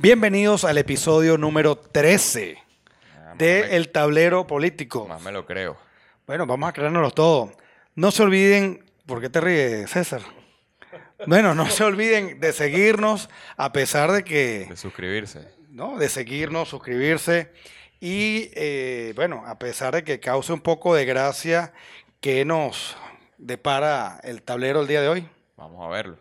Bienvenidos al episodio número 13 Ah, de me- El Tablero Político. Más me lo creo. Bueno, vamos a creérnoslo todo. No se olviden, ¿por qué te ríes, César? Bueno, no se olviden de seguirnos a pesar de que, De suscribirse. ¿no? De seguirnos, suscribirse y, eh, bueno, a pesar de que cause un poco de gracia que nos depara el tablero el día de hoy. Vamos a verlo.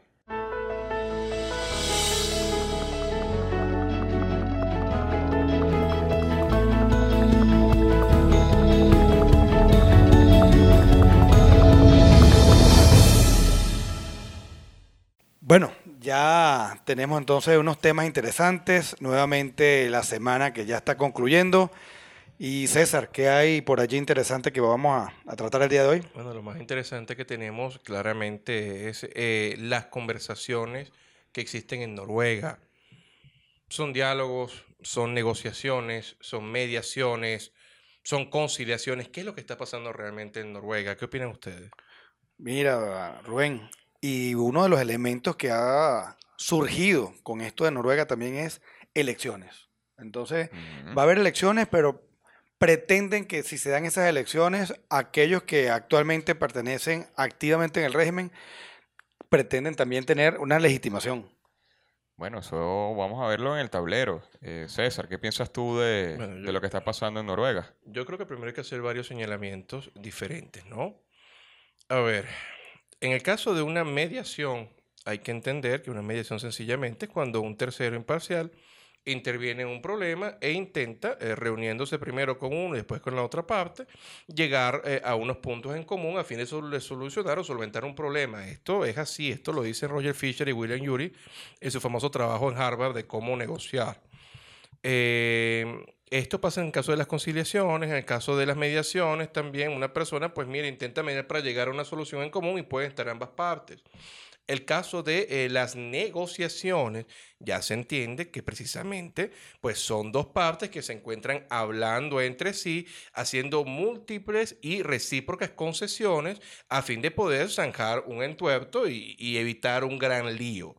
Bueno, ya tenemos entonces unos temas interesantes. Nuevamente la semana que ya está concluyendo. Y César, ¿qué hay por allí interesante que vamos a, a tratar el día de hoy? Bueno, lo más interesante que tenemos claramente es eh, las conversaciones que existen en Noruega. Son diálogos, son negociaciones, son mediaciones, son conciliaciones. ¿Qué es lo que está pasando realmente en Noruega? ¿Qué opinan ustedes? Mira, Rubén, y uno de los elementos que ha surgido con esto de Noruega también es elecciones. Entonces, va a haber elecciones, pero pretenden que si se dan esas elecciones, aquellos que actualmente pertenecen activamente en el régimen pretenden también tener una legitimación. Bueno, eso vamos a verlo en el tablero. Eh, César, ¿qué piensas tú de, Bueno, de lo que está pasando en Noruega? Yo creo que primero hay que hacer varios señalamientos diferentes, ¿no? A ver, en el caso de una mediación, hay que entender que una mediación sencillamente es cuando un tercero imparcial interviene en un problema e intenta, eh, reuniéndose primero con uno y después con la otra parte, llegar eh, a unos puntos en común a fin de, sol- de solucionar o solventar un problema. Esto es así, esto lo dicen Roger Fisher y William Yuri en su famoso trabajo en Harvard de cómo negociar. Eh, esto pasa en el caso de las conciliaciones, en el caso de las mediaciones también. Una persona, pues mira, intenta mediar para llegar a una solución en común y pueden estar ambas partes. El caso de eh, las negociaciones, ya se entiende que precisamente pues son dos partes que se encuentran hablando entre sí, haciendo múltiples y recíprocas concesiones a fin de poder zanjar un entuerto y, y evitar un gran lío,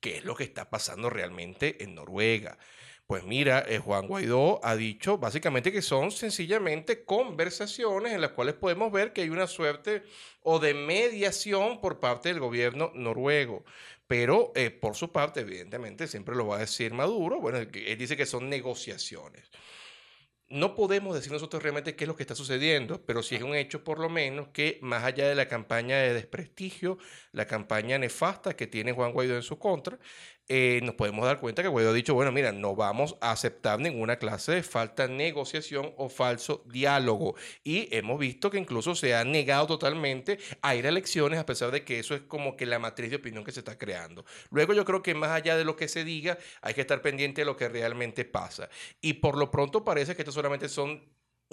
que es lo que está pasando realmente en Noruega. Pues mira, eh, Juan Guaidó ha dicho básicamente que son sencillamente conversaciones en las cuales podemos ver que hay una suerte o de mediación por parte del gobierno noruego. Pero eh, por su parte, evidentemente, siempre lo va a decir Maduro. Bueno, él dice que son negociaciones. No podemos decir nosotros realmente qué es lo que está sucediendo, pero sí es un hecho por lo menos que más allá de la campaña de desprestigio, la campaña nefasta que tiene Juan Guaidó en su contra, eh, nos podemos dar cuenta que Guaidó ha dicho, bueno, mira, no vamos a aceptar ninguna clase de falta de negociación o falso diálogo. Y hemos visto que incluso se ha negado totalmente a ir a elecciones a pesar de que eso es como que la matriz de opinión que se está creando. Luego yo creo que más allá de lo que se diga, hay que estar pendiente de lo que realmente pasa. Y por lo pronto parece que esto solamente son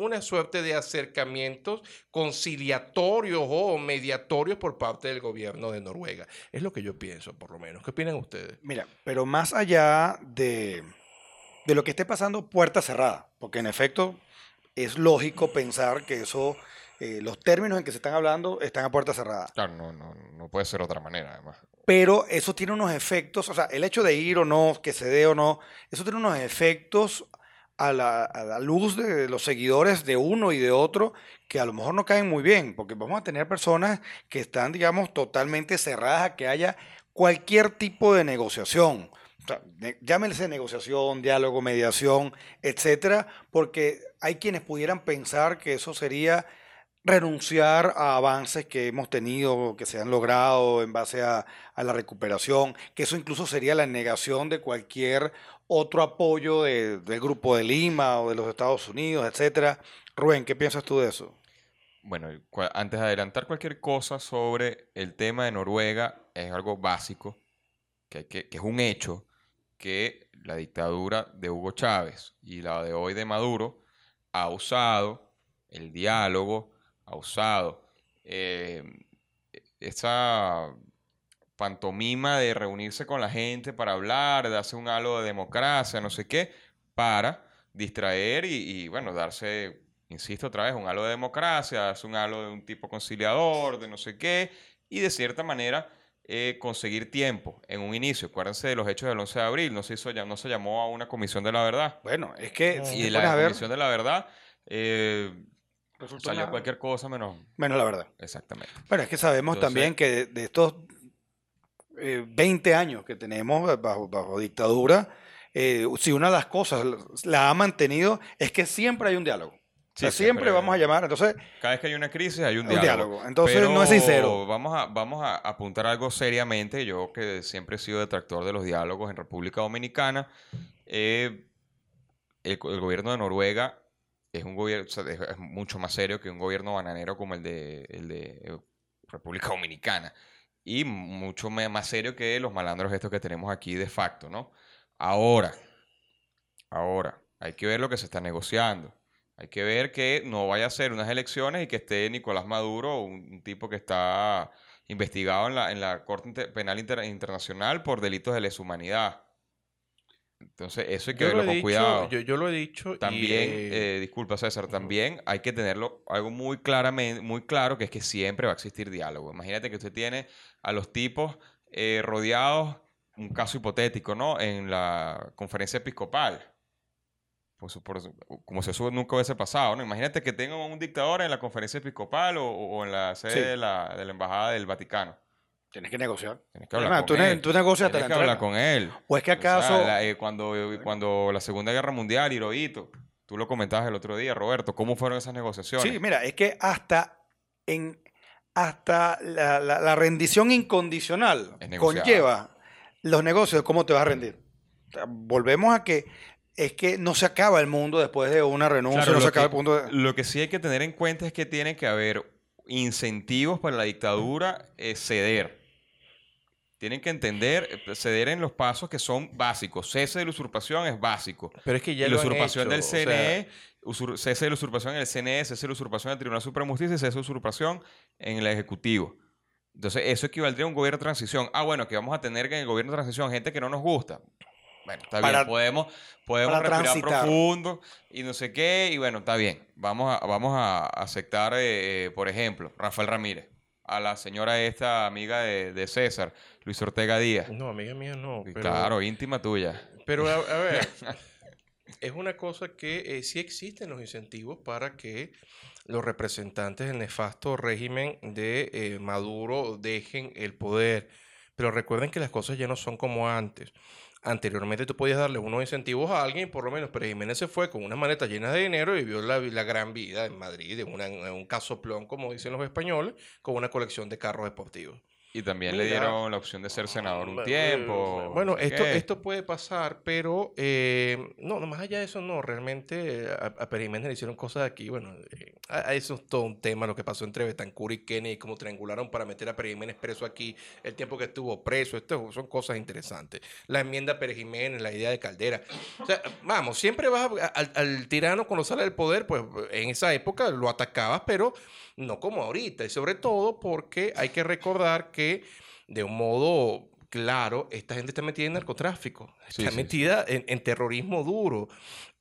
una suerte de acercamientos conciliatorios o mediatorios por parte del gobierno de Noruega. Es lo que yo pienso, por lo menos. ¿Qué opinan ustedes? Mira, pero más allá de, de lo que esté pasando puerta cerrada, porque en efecto es lógico pensar que eso, eh, los términos en que se están hablando están a puerta cerrada. Claro, no, no, no puede ser de otra manera, además. Pero eso tiene unos efectos, o sea, el hecho de ir o no, que se dé o no, eso tiene unos efectos a la, luz de los seguidores de uno y de otro que a lo mejor no caen muy bien, porque vamos a tener personas que están, digamos, totalmente cerradas a que haya cualquier tipo de negociación. O sea, llámense negociación, diálogo, mediación, etcétera, porque hay quienes pudieran pensar que eso sería renunciar a avances que hemos tenido, que se han logrado en base a, a la recuperación, que eso incluso sería la negación de cualquier otro apoyo de- del Grupo de Lima o de los Estados Unidos, etcétera. Rubén, ¿qué piensas tú de eso? Bueno, antes de adelantar cualquier cosa sobre el tema de Noruega, es algo básico, que, que es un hecho, que la dictadura de Hugo Chávez y la de hoy de Maduro ha usado el diálogo, ha usado eh, esa pantomima de reunirse con la gente para hablar, de hacer un halo de democracia, no sé qué, para distraer y, y, bueno, darse, insisto otra vez, un halo de democracia, darse un halo de un tipo conciliador, de no sé qué, y de cierta manera eh, conseguir tiempo en un inicio. Acuérdense de los hechos del 11 de abril, no se, hizo, ya- no se llamó a una comisión de la verdad. Bueno, es que si Y la pones a ver, comisión de la verdad eh, resultó salió nada. cualquier cosa menos... Menos la verdad. Exactamente. Bueno, es que sabemos Entonces- también que de, de estos eh, 20 años que tenemos bajo, bajo dictadura, eh, si una de las cosas la ha mantenido es que siempre hay un diálogo. O sea, Sí, siempre, siempre- vamos a llamar, entonces, Cada vez que hay una crisis hay un un diálogo. diálogo. Entonces no es sincero. Vamos a, vamos a apuntar algo seriamente. Yo que siempre he sido detractor de los diálogos en República Dominicana, eh, el, el gobierno de Noruega es un gobierno o sea, es, es mucho más serio que un gobierno bananero como el de, el de eh, República Dominicana. Y mucho más serio que los malandros estos que tenemos aquí de facto, ¿no? Ahora, ahora, hay que ver lo que se está negociando. Hay que ver que no vaya a ser unas elecciones y que esté Nicolás Maduro, un, tipo que está investigado en la, en la Corte Penal Inter- Internacional por delitos de lesa humanidad. Entonces, eso hay que Yo lo verlo con dicho, cuidado. yo, yo lo he dicho. y, También, eh, eh, disculpa César, también hay que tenerlo algo muy claramente, muy claro, que es que siempre va a existir diálogo. Imagínate que usted tiene a los tipos eh, rodeados, un caso hipotético, ¿no? En la conferencia episcopal. Pues, por- como si eso nunca hubiese pasado, ¿no? Imagínate que tengan un dictador en la conferencia episcopal o, o en la sede Sí. de, la, de la embajada del Vaticano. Tienes que negociar. Tienes que hablar Además, con tú, ne- él. tú negocias hasta Tienes que hablar con él. ¿O es que O sea, acaso... la- eh, cuando, cuando la Segunda Guerra Mundial, Hirohito, tú lo comentabas el otro día, Roberto, ¿cómo fueron esas negociaciones? Sí, mira, es que hasta en hasta la, la- la rendición incondicional conlleva los negocios, ¿cómo te vas a rendir? O sea, volvemos a que es que no se acaba el mundo después de una renuncia, Claro, no se acaba el punto de... Lo que sí hay que tener en cuenta es que tiene que haber incentivos para la dictadura eh, ceder. Tienen que entender, eh, ceder en los pasos que son básicos. Cese de la usurpación es básico. pero es que ya y la lo han usurpación hecho, del o sea, CNE, usur- cese de la usurpación en el CNE, cese de la usurpación en el Tribunal Supremo de Justicia y cese de la usurpación en el Ejecutivo. Entonces, eso equivaldría a un gobierno de transición. Ah, bueno, que vamos a tener que en el gobierno de transición gente que no nos gusta. Bueno, está Para- bien, podemos, podemos respirar transitar. profundo y no sé qué, y bueno, está bien. Vamos a, vamos a aceptar, eh, eh, por ejemplo, Rafael Ramírez, a la señora esta amiga de, de César, Luis Ortega Díaz. No, amiga mía, no. Pero, Claro, íntima tuya. Pero a, a ver, es una cosa que eh, sí existen los incentivos para que los representantes del nefasto régimen de eh, Maduro dejen el poder. Pero recuerden que las cosas ya no son como antes. Anteriormente tú podías darle unos incentivos a alguien, por lo menos Pérez Jiménez se fue con una maleta llena de dinero y vivió la, la gran vida en Madrid, en, una- en un casoplón, como dicen los españoles, con una colección de carros deportivos. Y también le dieron la opción de ser senador un tiempo. Bueno, no sé esto, qué. esto puede pasar, pero eh, no, más allá de eso, no. Realmente eh, a, a Pérez Jiménez le hicieron cosas aquí. Bueno, eh, a- a eso es todo un tema lo que pasó entre Betancourt y Kennedy, cómo triangularon para meter a Pérez Jiménez preso aquí, el tiempo que estuvo preso. Esto son cosas interesantes. La enmienda a Pérez Jiménez, la idea de Caldera. O sea, vamos, siempre vas a- al, al tirano cuando sale del poder, pues en esa época lo atacabas, pero no como ahorita. Y sobre todo porque hay que recordar que de un modo claro, esta gente está metida en narcotráfico, Sí, está sí, sí. metida en, en terrorismo duro.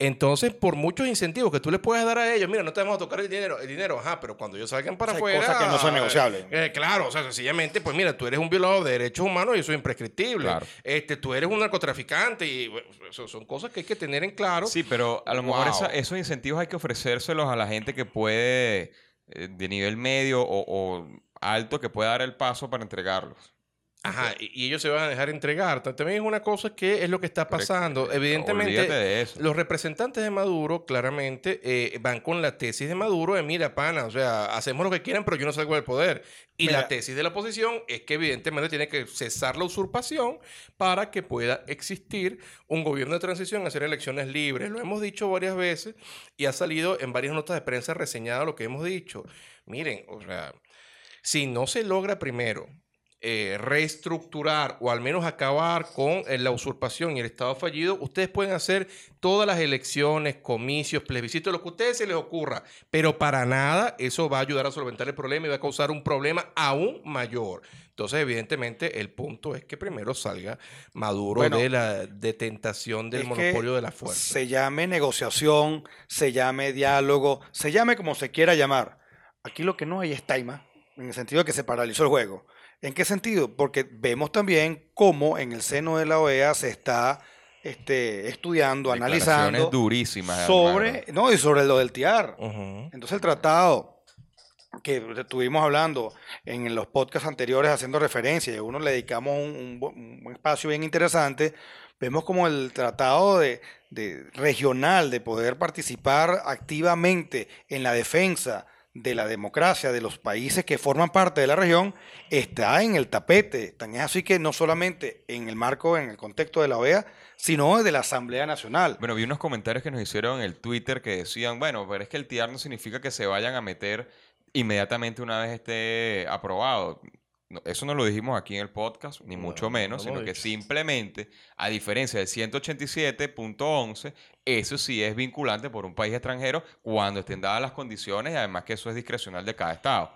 Entonces, por muchos incentivos que tú le puedes dar a ellos, mira, no te vamos a tocar el dinero, el dinero, ajá, pero cuando ellos salgan para O sea, afuera... cosas que no son negociables. eh, claro, o sea, sencillamente, pues mira, tú eres un violador de derechos humanos y eso es imprescriptible. Claro. Este, tú eres un narcotraficante y bueno, eso son cosas que hay que tener en claro. Sí, pero a lo mejor esa- esos incentivos hay que ofrecérselos a la gente que puede, eh, de nivel medio o, o alto, que pueda dar el paso para entregarlos. Ajá, y, ellos se van a dejar entregar. También es una cosa que es lo que está pasando. Evidentemente. Los representantes de Maduro claramente eh, van con la tesis de Maduro de mira, pana, o sea, hacemos lo que quieran, pero yo no salgo del poder. Y la tesis de la oposición es que evidentemente tiene que cesar la usurpación para que pueda existir un gobierno de transición, hacer elecciones libres. Lo hemos dicho varias veces y ha salido en varias notas de prensa reseñado lo que hemos dicho. Miren, o sea, si no se logra primero eh, reestructurar o al menos acabar con eh, la usurpación y el Estado fallido, ustedes pueden hacer todas las elecciones, comicios, plebiscitos, lo que a ustedes se les ocurra, pero para nada eso va a ayudar a solventar el problema y va a causar un problema aún mayor. Entonces, evidentemente, el punto es que primero salga Maduro Bueno, de la detentación del monopolio de la fuerza. Se llame negociación, se llame diálogo, se llame como se quiera llamar. Aquí lo que no hay es taima, en el sentido de que se paralizó el juego. ¿En qué sentido? Porque vemos también cómo en el seno de la OEA se está este, estudiando, analizando durísimas. sobre, no, y sobre lo del TIAR. Entonces el tratado que estuvimos hablando en los podcasts anteriores haciendo referencia y a uno le dedicamos un, un espacio bien interesante, vemos como el tratado de, de regional de poder participar activamente en la defensa de la democracia de los países que forman parte de la región está en el tapete. Tan es así que no solamente en el marco, en el contexto de la OEA, sino de la Asamblea Nacional. Bueno, vi unos comentarios que nos hicieron en el Twitter que decían, bueno, pero es que el TIAR no significa que se vayan a meter inmediatamente una vez esté aprobado. No, eso no lo dijimos aquí en el podcast, ni No, mucho no menos, sino que simplemente, a diferencia del 187.11, eso sí es vinculante por un país extranjero cuando estén dadas las condiciones y además que eso es discrecional de cada estado.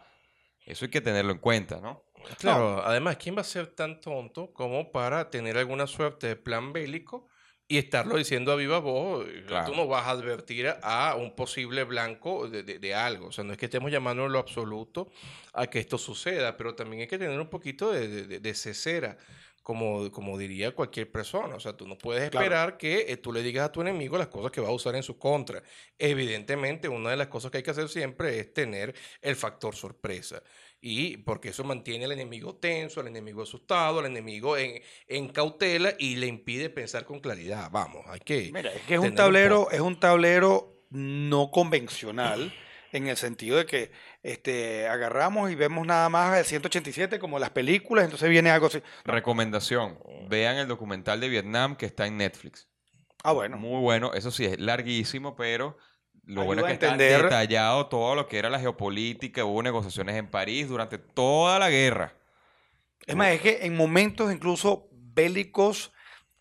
Eso hay que tenerlo en cuenta, ¿no? Claro, además, ¿quién va a ser tan tonto como para tener alguna suerte de plan bélico y estarlo diciendo a viva voz? Eh, Claro. Tú no vas a advertir a un posible blanco de, de- de algo. O sea, no es que estemos llamando en lo absoluto a que esto suceda, pero también hay que tener un poquito de, de, cesera. Como, como diría cualquier persona, o sea, tú no puedes Claro. esperar que eh, tú le digas a tu enemigo las cosas que va a usar en su contra. Evidentemente, una de las cosas que hay que hacer siempre es tener el factor sorpresa. Y porque eso mantiene al enemigo tenso, al enemigo asustado, al enemigo en, en cautela y le impide pensar con claridad. Vamos, hay que... Mira, es que es un tablero, es un tablero no convencional en el sentido de que este, agarramos y vemos nada más el 187 como las películas, entonces viene algo así. Recomendación, vean el documental de Vietnam que está en Netflix. Ah, bueno. Muy bueno, eso sí, es larguísimo, pero lo Ayuda bueno es que está entender- detallado todo lo que era la geopolítica, hubo negociaciones en París durante toda la guerra. Es más, es que en momentos incluso bélicos,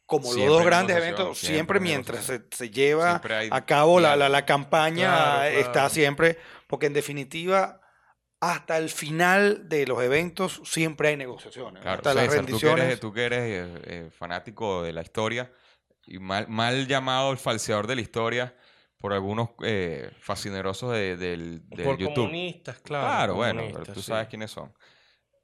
como Siempre los dos grandes eventos, siempre siempre, mientras se, se lleva hay a cabo la, la- la campaña, Claro, está claro. siempre, porque en definitiva, hasta el final de los eventos siempre hay negociaciones. Claro, hasta las César, tú que eres, rendiciones. tú que eres eh, eh, fanático de la historia y mal, mal llamado el falseador de la historia por algunos eh, fascinerosos de, del, del por YouTube. comunistas, claro. Claro, bueno, pero comunistas, tú sí. sabes quiénes son.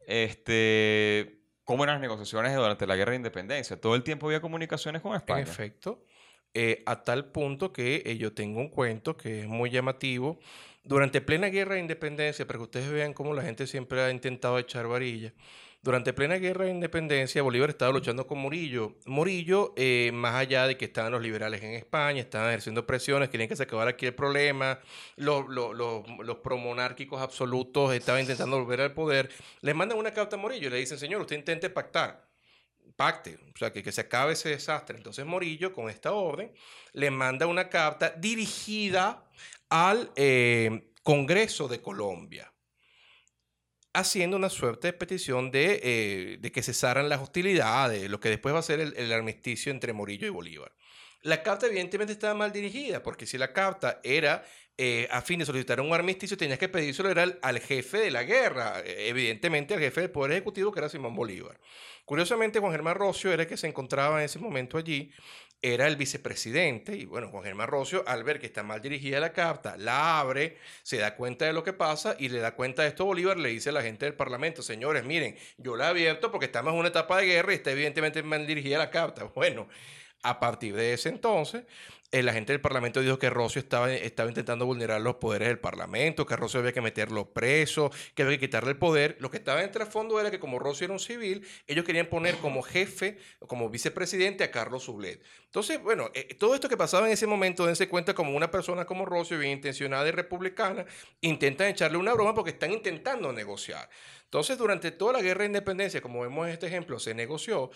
Este, ¿cómo eran las negociaciones durante la guerra de independencia? Todo el tiempo había comunicaciones con En España. efecto, eh, a tal punto que eh, yo tengo un cuento que es muy llamativo. Durante plena guerra de independencia, para que ustedes vean cómo la gente siempre ha intentado echar varilla, durante plena guerra de independencia, Bolívar estaba luchando con Morillo. Morillo, eh, más allá de que estaban los liberales en España, estaban ejerciendo presiones, querían que se acabara aquí el problema, los, los, los, promonárquicos absolutos estaban intentando volver al poder, les mandan una carta a Morillo y le dicen, señor, usted intente pactar pacte, o sea, que, que se acabe ese desastre. Entonces Morillo, con esta orden, le manda una carta dirigida al eh, Congreso de Colombia, haciendo una suerte de petición de, eh, de que cesaran las hostilidades, lo que después va a ser el, armisticio entre Morillo y Bolívar. La carta evidentemente estaba mal dirigida, porque si la carta era eh, a fin de solicitar un armisticio, tenías que pedírselo al, al jefe de la guerra, eh, evidentemente al jefe del Poder Ejecutivo, que era Simón Bolívar. Curiosamente, Juan Germán Rocio era el que se encontraba en ese momento allí, era el vicepresidente, y bueno, Juan Germán Rocio, al ver que está mal dirigida la carta, la abre, se da cuenta de lo que pasa y le da cuenta de esto Bolívar, le dice a la gente del Parlamento, señores, miren, yo la he abierto porque estamos en una etapa de guerra y está evidentemente mal dirigida la carta. Bueno, a partir de ese entonces, eh, la gente del Parlamento dijo que Rocio estaba, intentando vulnerar los poderes del Parlamento, que Rocio había que meterlo preso, que había que quitarle el poder. Lo que estaba en trasfondo era que como Rocio era un civil, ellos querían poner como jefe, como vicepresidente a Carlos Sublet. Entonces, bueno, eh, todo esto que pasaba en ese momento, dense cuenta como una persona como Rocio, bien intencionada y republicana, intentan echarle una broma porque están intentando negociar. Entonces, durante toda la guerra de independencia, como vemos en este ejemplo, se negoció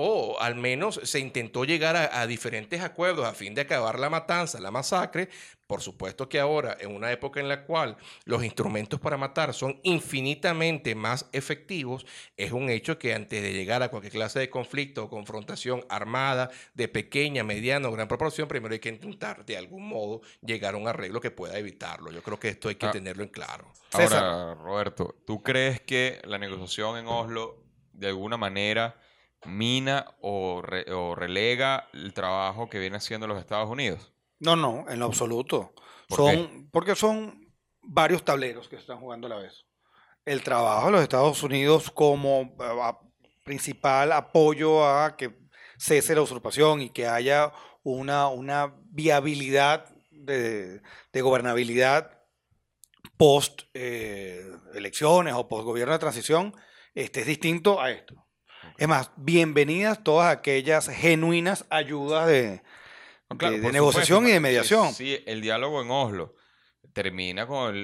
o al menos se intentó llegar a, a, diferentes acuerdos a fin de acabar la matanza, la masacre. Por supuesto que ahora, en una época en la cual los instrumentos para matar son infinitamente más efectivos, es un hecho que antes de llegar a cualquier clase de conflicto o confrontación armada de pequeña, mediana o gran proporción, primero hay que intentar de algún modo llegar a un arreglo que pueda evitarlo. Yo creo que esto hay que Ah. tenerlo en claro. Ahora, César. Roberto, ¿tú crees que la negociación en Oslo de alguna manera mina o, re- o relega el trabajo que viene haciendo los Estados Unidos? No, no, en lo absoluto. ¿Por son, porque son varios tableros que se están jugando a la vez. el trabajo de los Estados Unidos como eh, principal apoyo a que cese la usurpación y que haya una, una viabilidad de, gobernabilidad post eh, elecciones o post gobierno de transición, este es distinto a esto. Es más, bienvenidas todas aquellas genuinas ayudas de, de, negociación y de mediación. Sí, el diálogo en Oslo termina con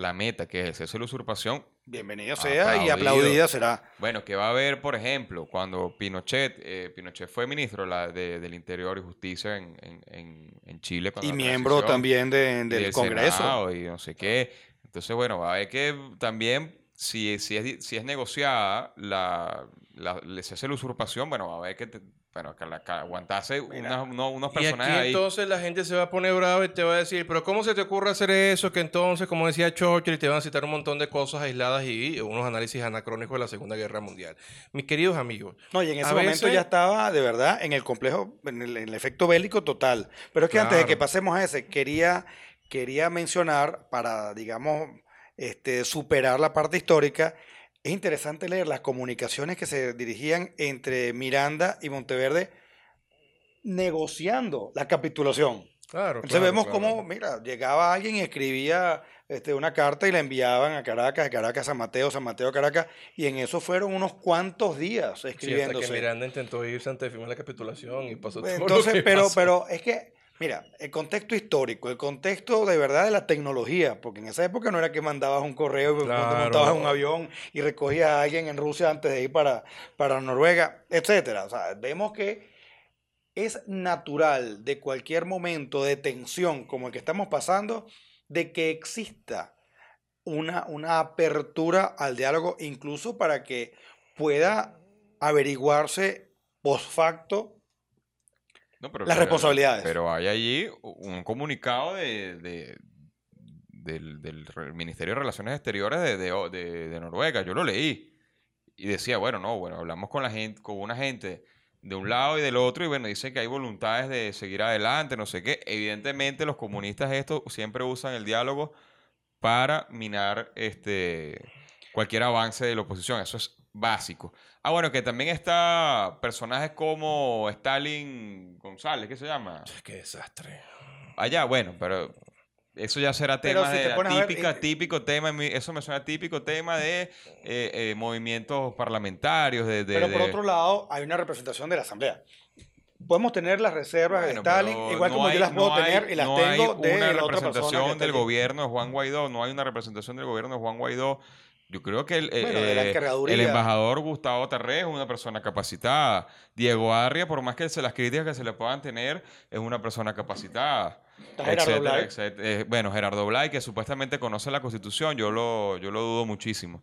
la meta, que es esa la usurpación. Bienvenido sea y aplaudida será. Bueno, que va a haber, por ejemplo, cuando Pinochet, eh, Pinochet fue ministro del Interior y Justicia en, en, Chile. Y miembro también del Congreso. y no sé qué. Entonces, bueno, va a ver que también, si, si, es, si es negociada la, la, se hace la usurpación, bueno, va a ver que bueno, que, la, aguantase unos personajes y aquí, entonces la gente se va a poner brava y te va a decir, pero ¿cómo se te ocurre hacer eso? Que entonces, como decía Churchill, te van a citar un montón de cosas aisladas y unos análisis anacrónicos de la Segunda Guerra Mundial. Mis queridos amigos. No, y en ese momento ya estaba, de verdad, en el complejo, en el, efecto bélico total. Pero es que antes de que pasemos a ese, quería, quería mencionar, para, digamos, este, superar la parte histórica, es interesante leer las comunicaciones que se dirigían entre Miranda y Monteverde negociando la capitulación. Claro, Entonces vemos cómo, mira, llegaba alguien y escribía este, una carta y la enviaban a Caracas, de Caracas a San Mateo, San Mateo a Caracas, y en eso fueron unos cuantos días escribiéndose. Sí, que Miranda intentó irse antes de firmar la capitulación y pasó todo Entonces, pero, pero es que Mira, el contexto histórico, el contexto de verdad de la tecnología, porque en esa época no era que mandabas un correo, claro. montabas un avión y recogías a alguien en Rusia antes de ir para, para Noruega, etcétera. O sea, vemos que es natural de cualquier momento de tensión como el que estamos pasando, de que exista una, una apertura al diálogo, incluso para que pueda averiguarse post facto las responsabilidades. Pero hay allí un comunicado de, del, Ministerio de Relaciones Exteriores de, Noruega. Yo lo leí. Y decía, bueno, no, bueno, hablamos con la gente, con una gente de un lado y del otro, y bueno, dice que hay voluntades de seguir adelante, no sé qué. Evidentemente, los comunistas esto siempre usan el diálogo para minar este cualquier avance de la oposición. Eso es básico. Ah, bueno, que también está personajes como Stalin González, ¿qué se llama? Qué desastre. Allá, bueno, pero eso ya será tema de típica, eh, típico tema, eso me suena típico tema de eh, eh, movimientos parlamentarios. De, pero por otro lado, hay una representación de la Asamblea. Podemos tener las reservas de Stalin, igual como yo las puedo tener y las tengo de una representación del gobierno de Juan Guaidó, no hay una representación del gobierno de Juan Guaidó yo creo que el, eh, el embajador Gustavo Tarré es una persona capacitada. Diego Arria, por más que se las críticas que se le puedan tener, es una persona capacitada. Gerardo eh, bueno, Gerardo Blay, que supuestamente conoce la Constitución, yo lo, yo lo dudo muchísimo.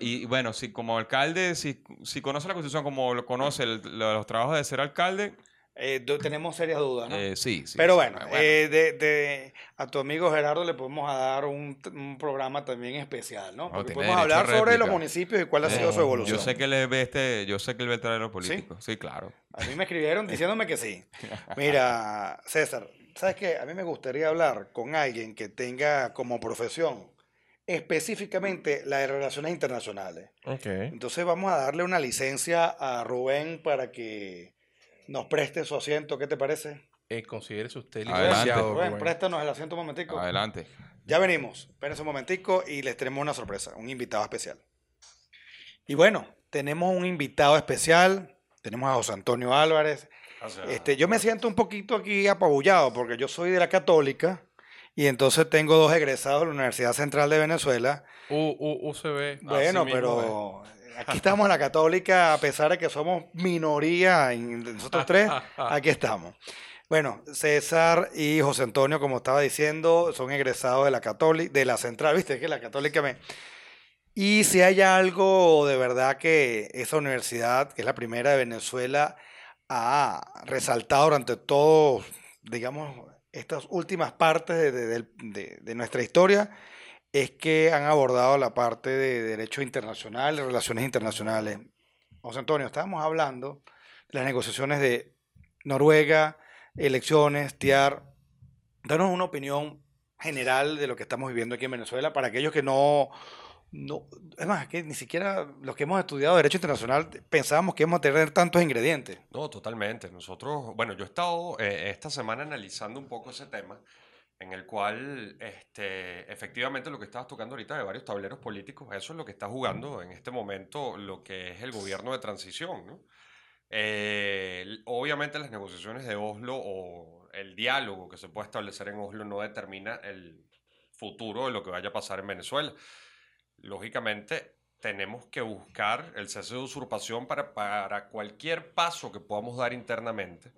y bueno, si como alcalde, si, si conoce la Constitución como lo conoce los trabajos de ser alcalde, eh, tenemos serias dudas, ¿no? Eh, sí, sí. Pero bueno, eh, de, a tu amigo Gerardo le podemos dar un, programa también especial, ¿no? Porque podemos hablar sobre los municipios y cuál ha sido su evolución. Yo sé que él ve este, yo sé que él ve traer los políticos. ¿Sí? claro. A mí me escribieron diciéndome que sí. Mira, César, ¿sabes qué? A mí me gustaría hablar con alguien que tenga como profesión específicamente la de relaciones internacionales. Okay. Entonces vamos a darle una licencia a Rubén para que nos preste su asiento, ¿qué te parece? Eh, considere usted licenciado. Bueno, préstanos el asiento un momentico. Adelante. Ya venimos. Espérense un momentico y les tenemos una sorpresa, un invitado especial. Y bueno, tenemos un invitado especial. Tenemos a José Antonio Álvarez. Este, yo me siento un poquito aquí apabullado porque yo soy de la Católica y entonces tengo dos egresados de la Universidad Central de Venezuela. U, U, UCB. Bueno, pero Aquí estamos en la católica, a pesar de que somos minoría en nosotros tres, aquí estamos. Bueno, César y José Antonio, como estaba diciendo, son egresados de la católica, de la central, viste que la católica me... Y si hay algo de verdad que esa universidad, que es la primera de Venezuela, ha resaltado durante todos, digamos, estas últimas partes de nuestra historia, es que han abordado la parte de derecho internacional, de relaciones internacionales. José Antonio, estábamos hablando de las negociaciones de Noruega, elecciones, TIAR. Danos una opinión general de lo que estamos viviendo aquí en Venezuela para aquellos que no, no, es más, que ni siquiera los que hemos estudiado Derecho Internacional pensábamos que íbamos a tener tantos ingredientes. No, totalmente. Nosotros, bueno, yo he estado eh, esta semana analizando un poco ese tema, en el cual, este, efectivamente, lo que estabas tocando ahorita de varios tableros políticos, eso es lo que está jugando en este momento lo que es el gobierno de transición, ¿no? Eh, obviamente las negociaciones de Oslo o el diálogo que se puede establecer en Oslo no determina el futuro de lo que vaya a pasar en Venezuela. Lógicamente, tenemos que buscar el cese de usurpación para, para cualquier paso que podamos dar internamente,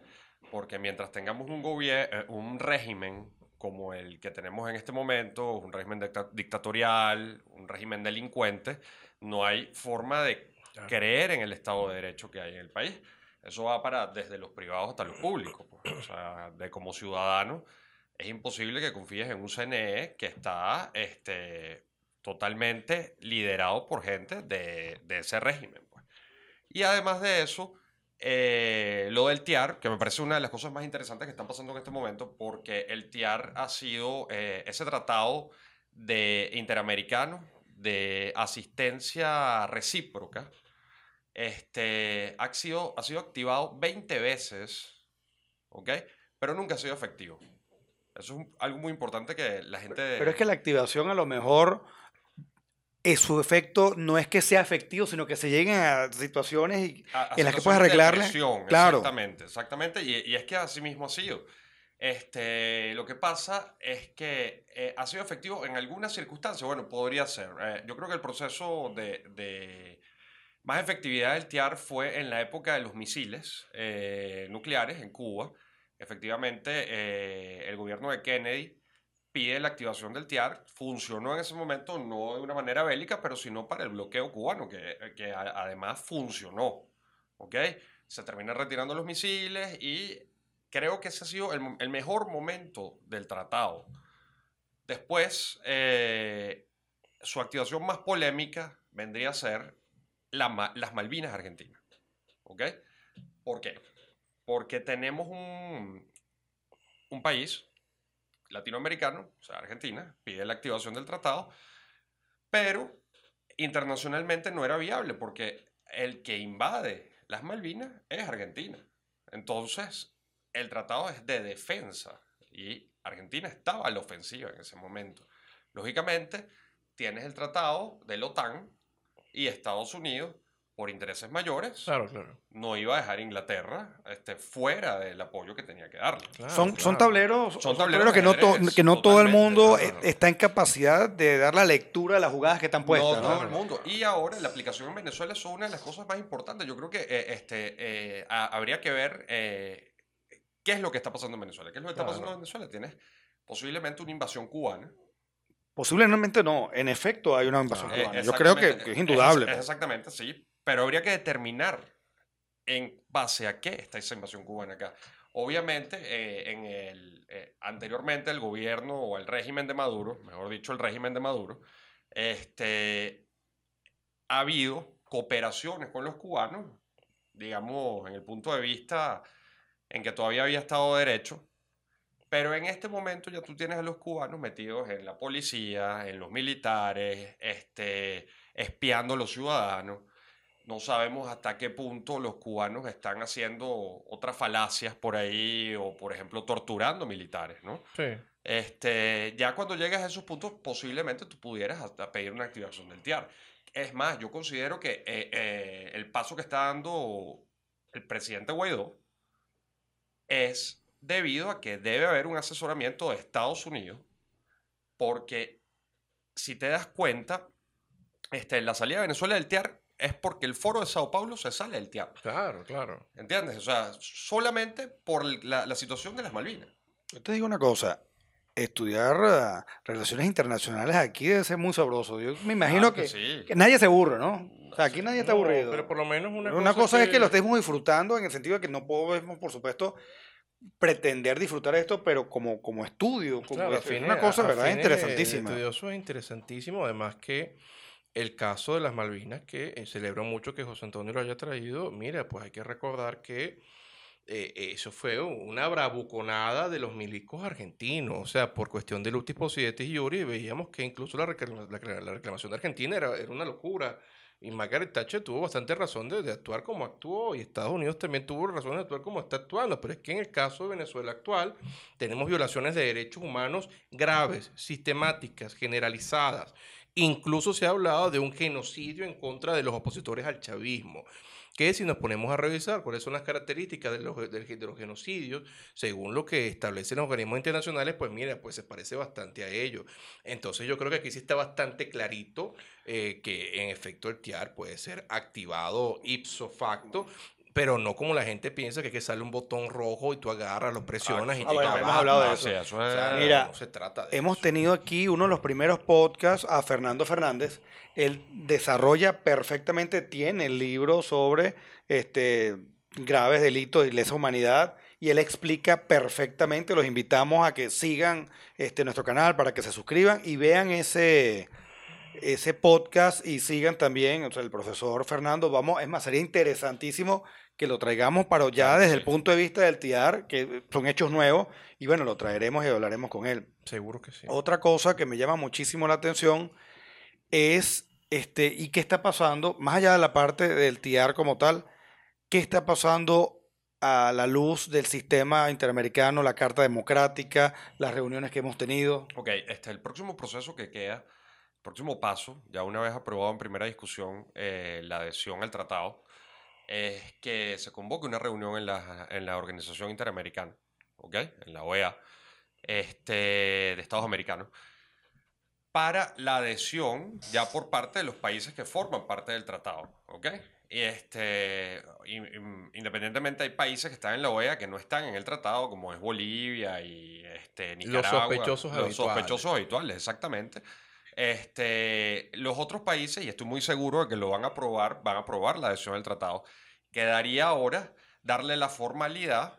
porque mientras tengamos un, eh, un régimen como el que tenemos en este momento, un régimen dictatorial, un régimen delincuente, no hay forma de creer en el Estado de Derecho que hay en el país. Eso va para desde los privados hasta los públicos. Pues. O sea, de como ciudadano, es imposible que confíes en un CNE que está este, totalmente liderado por gente de, de ese régimen. Pues. Y además de eso, eh, lo del TIAR, que me parece una de las cosas más interesantes que están pasando en este momento, porque el TIAR ha sido eh, ese tratado de interamericano de asistencia recíproca, este, ha, sido, ha sido activado 20 veces, ¿ok? Pero nunca ha sido efectivo. Eso es algo muy importante que la gente... Pero es que la activación a lo mejor eh, su efecto no es que sea efectivo, sino que se lleguen a situaciones en las que puedes arreglarle. Claro. Exactamente, exactamente. Y, es que así mismo ha sido. Este, lo que pasa es que eh, ha sido efectivo en algunas circunstancias. Bueno, podría ser. Eh, yo creo que el proceso de más efectividad del TIAR fue en la época de los misiles eh, nucleares en Cuba. Efectivamente, eh, el gobierno de Kennedy pide la activación del TIAR. Funcionó en ese momento no de una manera bélica, pero sino para el bloqueo cubano, que, que además funcionó. ¿Ok? Se terminan retirando los misiles y creo que ese ha sido el, mejor momento del tratado. Después, eh, su activación más polémica vendría a ser las Malvinas Argentinas. ¿Ok? ¿Por qué? Porque tenemos un, un país latinoamericano, o sea, Argentina, pide la activación del tratado, pero internacionalmente no era viable porque el que invade las Malvinas es Argentina. Entonces, el tratado es de defensa y Argentina estaba a la ofensiva en ese momento. Lógicamente, tienes el tratado de la OTAN, y Estados Unidos, por intereses mayores, claro, claro. no iba a dejar Inglaterra este, fuera del apoyo que tenía que darle. son, son tableros, son tableros que, no que no todo el mundo e, está en capacidad de dar la lectura de las jugadas que están puestas. No, todo el mundo. Y ahora la aplicación en Venezuela es una de las cosas más importantes. Yo creo que eh, este, eh, habría que ver eh, qué es lo que está pasando en Venezuela. ¿Qué es lo que está pasando en Venezuela? Tienes posiblemente una invasión cubana Posiblemente no. En efecto, hay una invasión cubana. Yo creo que, es indudable. Pues. exactamente, sí. Pero habría que determinar en base a qué está esa invasión cubana acá. Obviamente, eh, en el, eh, anteriormente el gobierno o el régimen de Maduro, mejor dicho, el régimen de Maduro, este, ha habido cooperaciones con los cubanos, digamos, en el punto de vista en que todavía había Estado de Derecho, pero en este momento ya tú tienes a los cubanos metidos en la policía, en los militares, este, espiando a los ciudadanos. No sabemos hasta qué punto los cubanos están haciendo otras falacias por ahí o, por ejemplo, torturando militares, ¿no? Sí. Este, ya cuando llegas a esos puntos, posiblemente tú pudieras hasta pedir una activación del TIAR. Es más, yo considero que eh, eh, el paso que está dando el presidente Guaidó es debido a que debe haber un asesoramiento de Estados Unidos, porque si te das cuenta, este, la salida de Venezuela del TIAR es porque el foro de Sao Paulo se sale del TIAR. Claro, claro. ¿Entiendes? O sea, solamente por la, situación de las Malvinas. Yo te digo una cosa, estudiar ah, relaciones internacionales aquí debe ser muy sabroso. Yo me imagino que, nadie se aburre, ¿no? O sea, aquí nadie está aburrido. Pero por lo menos una, una cosa, es que lo estemos disfrutando en el sentido de que no podemos, por supuesto, pretender disfrutar esto, pero como, como estudio, como es una cosa, ¿verdad? Interesantísima. Estudioso es interesantísimo, además que el caso de las Malvinas, que eh, celebro mucho que José Antonio lo haya traído, mira, pues hay que recordar que eh, eso fue una bravuconada de los milicos argentinos. O sea, por cuestión de Lutis Posietis y Yuri, veíamos que incluso la, reclamación de Argentina era, era, una locura. Y Margaret Thatcher tuvo bastante razón de, de, actuar como actuó, y Estados Unidos también tuvo razón de actuar como está actuando. Pero es que en el caso de Venezuela actual, tenemos violaciones de derechos humanos graves, sistemáticas, generalizadas. Incluso se ha hablado de un genocidio en contra de los opositores al chavismo que si nos ponemos a revisar cuáles son las características de los, de, los genocidios, según lo que establecen los organismos internacionales, pues mira, pues se parece bastante a ello. Entonces yo creo que aquí sí está bastante clarito eh, que en efecto el TIAR puede ser activado ipso facto pero no como la gente piensa que, es que sale un botón rojo y tú agarras, lo presionas y ah, te hemos hablado de eso. Mira, se trata hemos tenido aquí uno de los primeros podcasts a Fernando Fernández. Él desarrolla perfectamente, tiene el libro sobre este, graves delitos y lesa humanidad y él explica perfectamente. Los invitamos a que sigan este, nuestro canal para que se suscriban y vean ese, ese podcast y sigan también, o sea, el profesor Fernando, vamos, es más, sería interesantísimo que lo traigamos para ya desde el punto de vista del TIAR, que son hechos nuevos, y bueno, lo traeremos y hablaremos con él. Seguro que sí. Otra cosa que me llama muchísimo la atención es, este, ¿y qué está pasando? Más allá de la parte del TIAR como tal, ¿qué está pasando a la luz del sistema interamericano, la Carta Democrática, las reuniones que hemos tenido? Ok, este, el próximo proceso que queda, el próximo paso, ya una vez aprobado en primera discusión eh, la adhesión al tratado, es que se convoque una reunión en la, en la Organización Interamericana, ¿ok? En la OEA, este, de Estados Americanos, para la adhesión ya por parte de los países que forman parte del tratado, ¿ok? Y este, independientemente hay países que están en la OEA que no están en el tratado, como es Bolivia y este, Nicaragua. Los sospechosos los habituales. sospechosos habituales, exactamente. Este, los otros países, y estoy muy seguro de que lo van a aprobar, van a aprobar la adhesión al tratado. Quedaría ahora darle la formalidad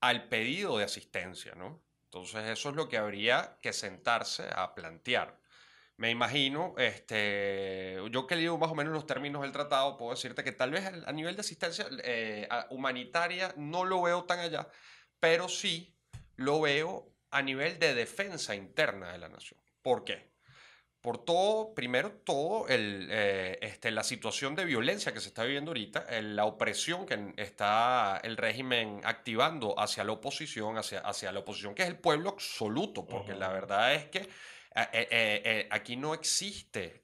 al pedido de asistencia, ¿no? Entonces eso es lo que habría que sentarse a plantear. Me imagino, este, yo que leo más o menos los términos del tratado, puedo decirte que tal vez a nivel de asistencia eh, humanitaria no lo veo tan allá, pero sí lo veo a nivel de defensa interna de la nación. ¿Por qué? Por todo, primero todo el, eh, este, la situación de violencia que se está viviendo ahorita, la opresión que está el régimen activando hacia la oposición, hacia, hacia la oposición que es el pueblo absoluto, porque la verdad es que eh, eh, aquí no existe,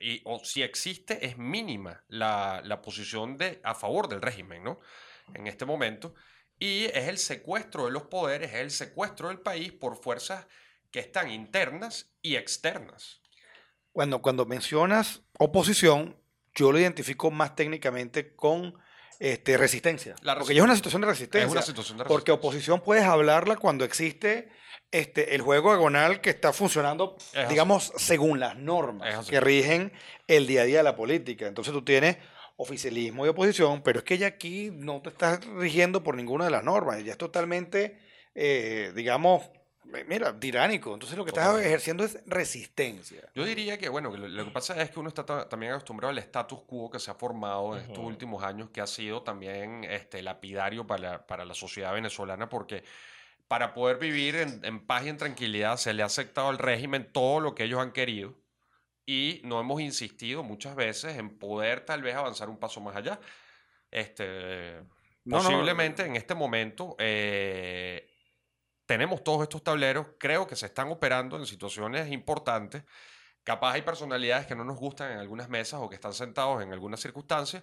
y, o si existe es mínima la, la, posición de, a favor del régimen, ¿no? En este momento. Y es el secuestro de los poderes, es el secuestro del país por fuerzas que están internas y externas. Cuando, cuando mencionas oposición, yo lo identifico más técnicamente con este, resistencia. porque ya es una situación de resistencia. Es una situación de resistencia. Porque oposición puedes hablarla cuando existe este, el juego agonal que está funcionando, digamos, según las normas que rigen el día a día de la política. Entonces tú tienes oficialismo y oposición, pero es que ya aquí no te estás rigiendo por ninguna de las normas. Ya es totalmente, eh, digamos, mira, tiránico. Entonces lo que estás ejerciendo es resistencia. Yo diría que, bueno, lo, que pasa es que uno está también acostumbrado al status quo que se ha formado en estos últimos años, que ha sido también este, lapidario para la, sociedad venezolana, porque para poder vivir en, paz y en tranquilidad se le ha aceptado al régimen todo lo que ellos han querido y no hemos insistido muchas veces en poder tal vez avanzar un paso más allá. Este, posiblemente en este momento eh, tenemos todos estos tableros, creo que se están operando en situaciones importantes. Capaz hay personalidades que no nos gustan en algunas mesas o que están sentados en algunas circunstancias,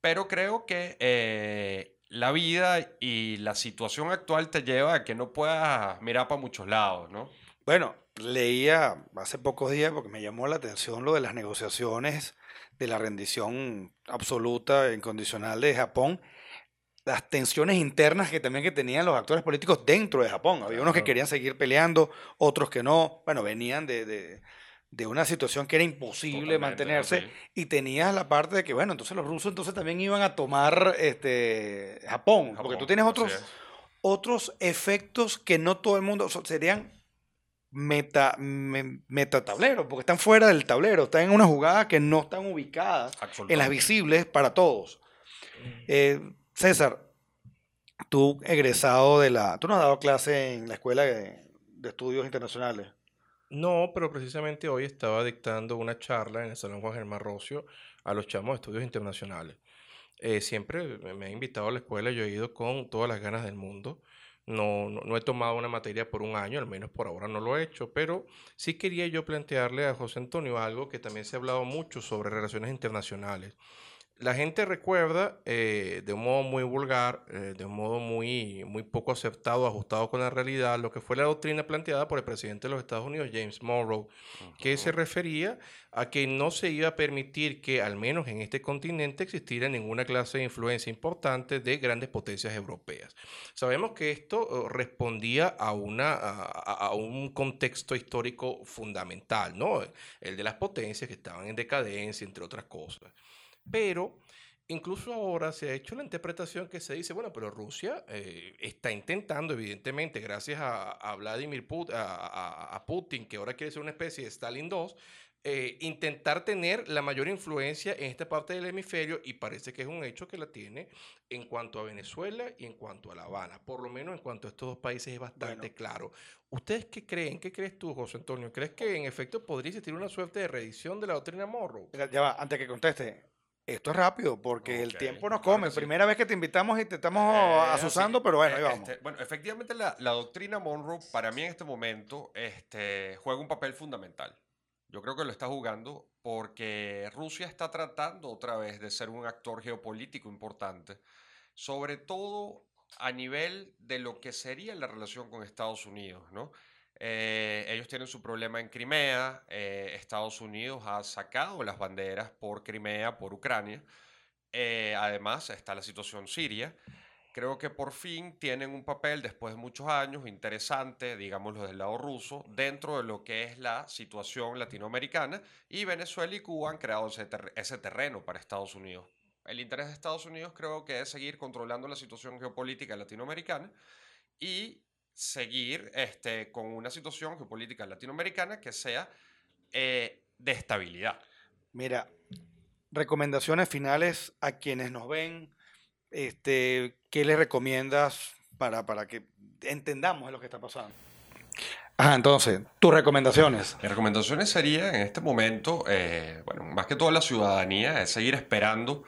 pero creo que eh, la vida y la situación actual te lleva a que no puedas mirar para muchos lados, ¿no? Bueno, leía hace pocos días porque me llamó la atención lo de las negociaciones de la rendición absoluta e incondicional de Japón las tensiones internas que también que tenían los actores políticos dentro de Japón. Había unos que querían seguir peleando, otros que no. Bueno, venían de, una situación que era imposible mantenerse y tenías la parte de que, bueno, entonces los rusos entonces también iban a tomar este, Japón, porque tú tienes otros, otros efectos que no todo el mundo, serían meta, meta tablero, porque están fuera del tablero, están en una jugada que no están ubicadas en las visibles para todos. Eh, César, tú egresado de la... Tú no has dado clase en la Escuela de, de Estudios Internacionales. No, pero precisamente hoy estaba dictando una charla en el Salón Juan Germán Rocio a los chamos de estudios internacionales. Eh, siempre me ha invitado a la escuela, yo he ido con todas las ganas del mundo. No, no he tomado una materia por un año, al menos por ahora no lo he hecho, pero sí quería yo plantearle a José Antonio algo que también se ha hablado mucho sobre relaciones internacionales. La gente recuerda eh, de un modo muy vulgar, eh, de un modo muy, muy poco aceptado, ajustado con la realidad, lo que fue la doctrina planteada por el presidente de los Estados Unidos, James Monroe, que se refería a que no se iba a permitir que, al menos en este continente, existiera ninguna clase de influencia importante de grandes potencias europeas. Sabemos que esto eh, respondía a, una, a un contexto histórico fundamental, ¿no? El de las potencias que estaban en decadencia, entre otras cosas. Pero incluso ahora se ha hecho la interpretación que se dice, bueno, pero Rusia eh, está intentando, evidentemente, gracias a, a Vladimir Putin, a, Putin, que ahora quiere ser una especie de Stalin II, eh, intentar tener la mayor influencia en esta parte del hemisferio y parece que es un hecho que la tiene en cuanto a Venezuela y en cuanto a La Habana. Por lo menos en cuanto a estos dos países es bastante Bueno. claro. ¿Ustedes qué creen? ¿Qué crees tú, José Antonio? ¿Crees que en efecto podría existir una suerte de reedición de la doctrina? Mira, Ya va, antes que conteste. Esto es rápido porque el Ok, tiempo nos claro come. que sí. Primera vez que te invitamos y te estamos Eh, asusando, así. pero bueno, ahí Eh, vamos. este, bueno, efectivamente la, la doctrina Monroe para mí en este momento este, juega un papel fundamental. Yo creo que lo está jugando porque Rusia está tratando otra vez de ser un actor geopolítico importante, sobre todo a nivel de lo que sería la relación con Estados Unidos, ¿no? Eh, ellos tienen su problema en Crimea, eh, Estados Unidos ha sacado las banderas por Crimea, por Ucrania, eh, además está la situación siria. Creo que por fin tienen un papel después de muchos años interesante, digámoslo del lado ruso, dentro de lo que es la situación latinoamericana y Venezuela y Cuba han creado ese, ese terreno para Estados Unidos. El interés de Estados Unidos creo que es seguir controlando la situación geopolítica latinoamericana y seguir este, con una situación geopolítica latinoamericana que sea eh, de estabilidad. Mira, recomendaciones finales a quienes nos ven. Este, ¿Qué les recomiendas para, para que entendamos lo que está pasando? Ajá, entonces, tus recomendaciones. Mis recomendaciones serían en este momento, eh, bueno, más que todo la ciudadanía, es seguir esperando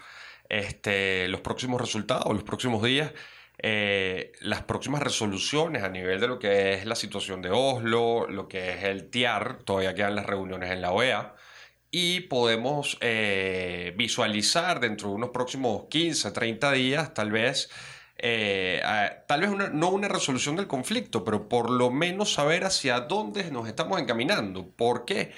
este, los próximos resultados, los próximos días, eh, las próximas resoluciones a nivel de lo que es la situación de Oslo, lo que es el TIAR, todavía quedan las reuniones en la OEA, y podemos eh, visualizar dentro de unos próximos 15, 30 días, tal vez, eh, a- tal vez una- no una resolución del conflicto, pero por lo menos saber hacia dónde nos estamos encaminando. ¿Por qué? Porque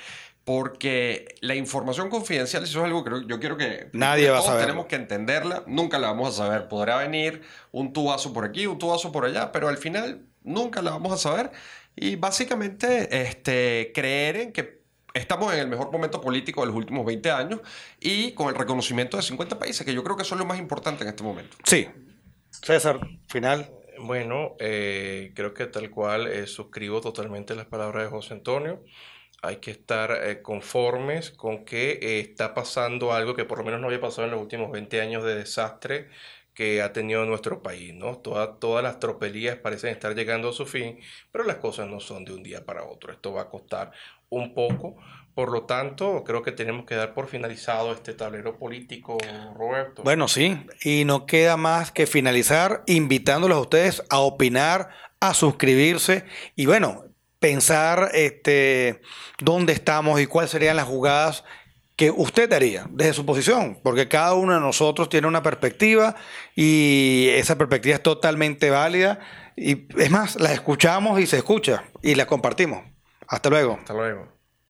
la información confidencial, eso es algo que yo quiero que Nadie va a todos saberlo. tenemos que entenderla, nunca la vamos a saber. Podrá venir un tubazo por aquí, un tubazo por allá, pero al final nunca la vamos a saber. Y básicamente este, creer en que estamos en el mejor momento político de los últimos 20 años y con el reconocimiento de 50 países, que yo creo que eso es lo más importante en este momento. Sí. César, final. Bueno, eh, creo que tal cual eh, suscribo totalmente las palabras de José Antonio. Hay que estar eh, conformes con que eh, está pasando algo que por lo menos no había pasado en los últimos 20 años de desastre que ha tenido nuestro país, ¿no? Toda- todas las tropelías parecen estar llegando a su fin, pero las cosas no son de un día para otro. Esto va a costar un poco. Por lo tanto, creo que tenemos que dar por finalizado este tablero político, Roberto. Bueno, sí. Y no queda más que finalizar invitándolos a ustedes a opinar, a suscribirse y bueno, pensar este, dónde estamos y cuáles serían las jugadas que usted haría desde su posición, porque cada uno de nosotros tiene una perspectiva y esa perspectiva es totalmente válida y es más, la escuchamos y se escucha y la compartimos. Hasta luego. Hasta luego.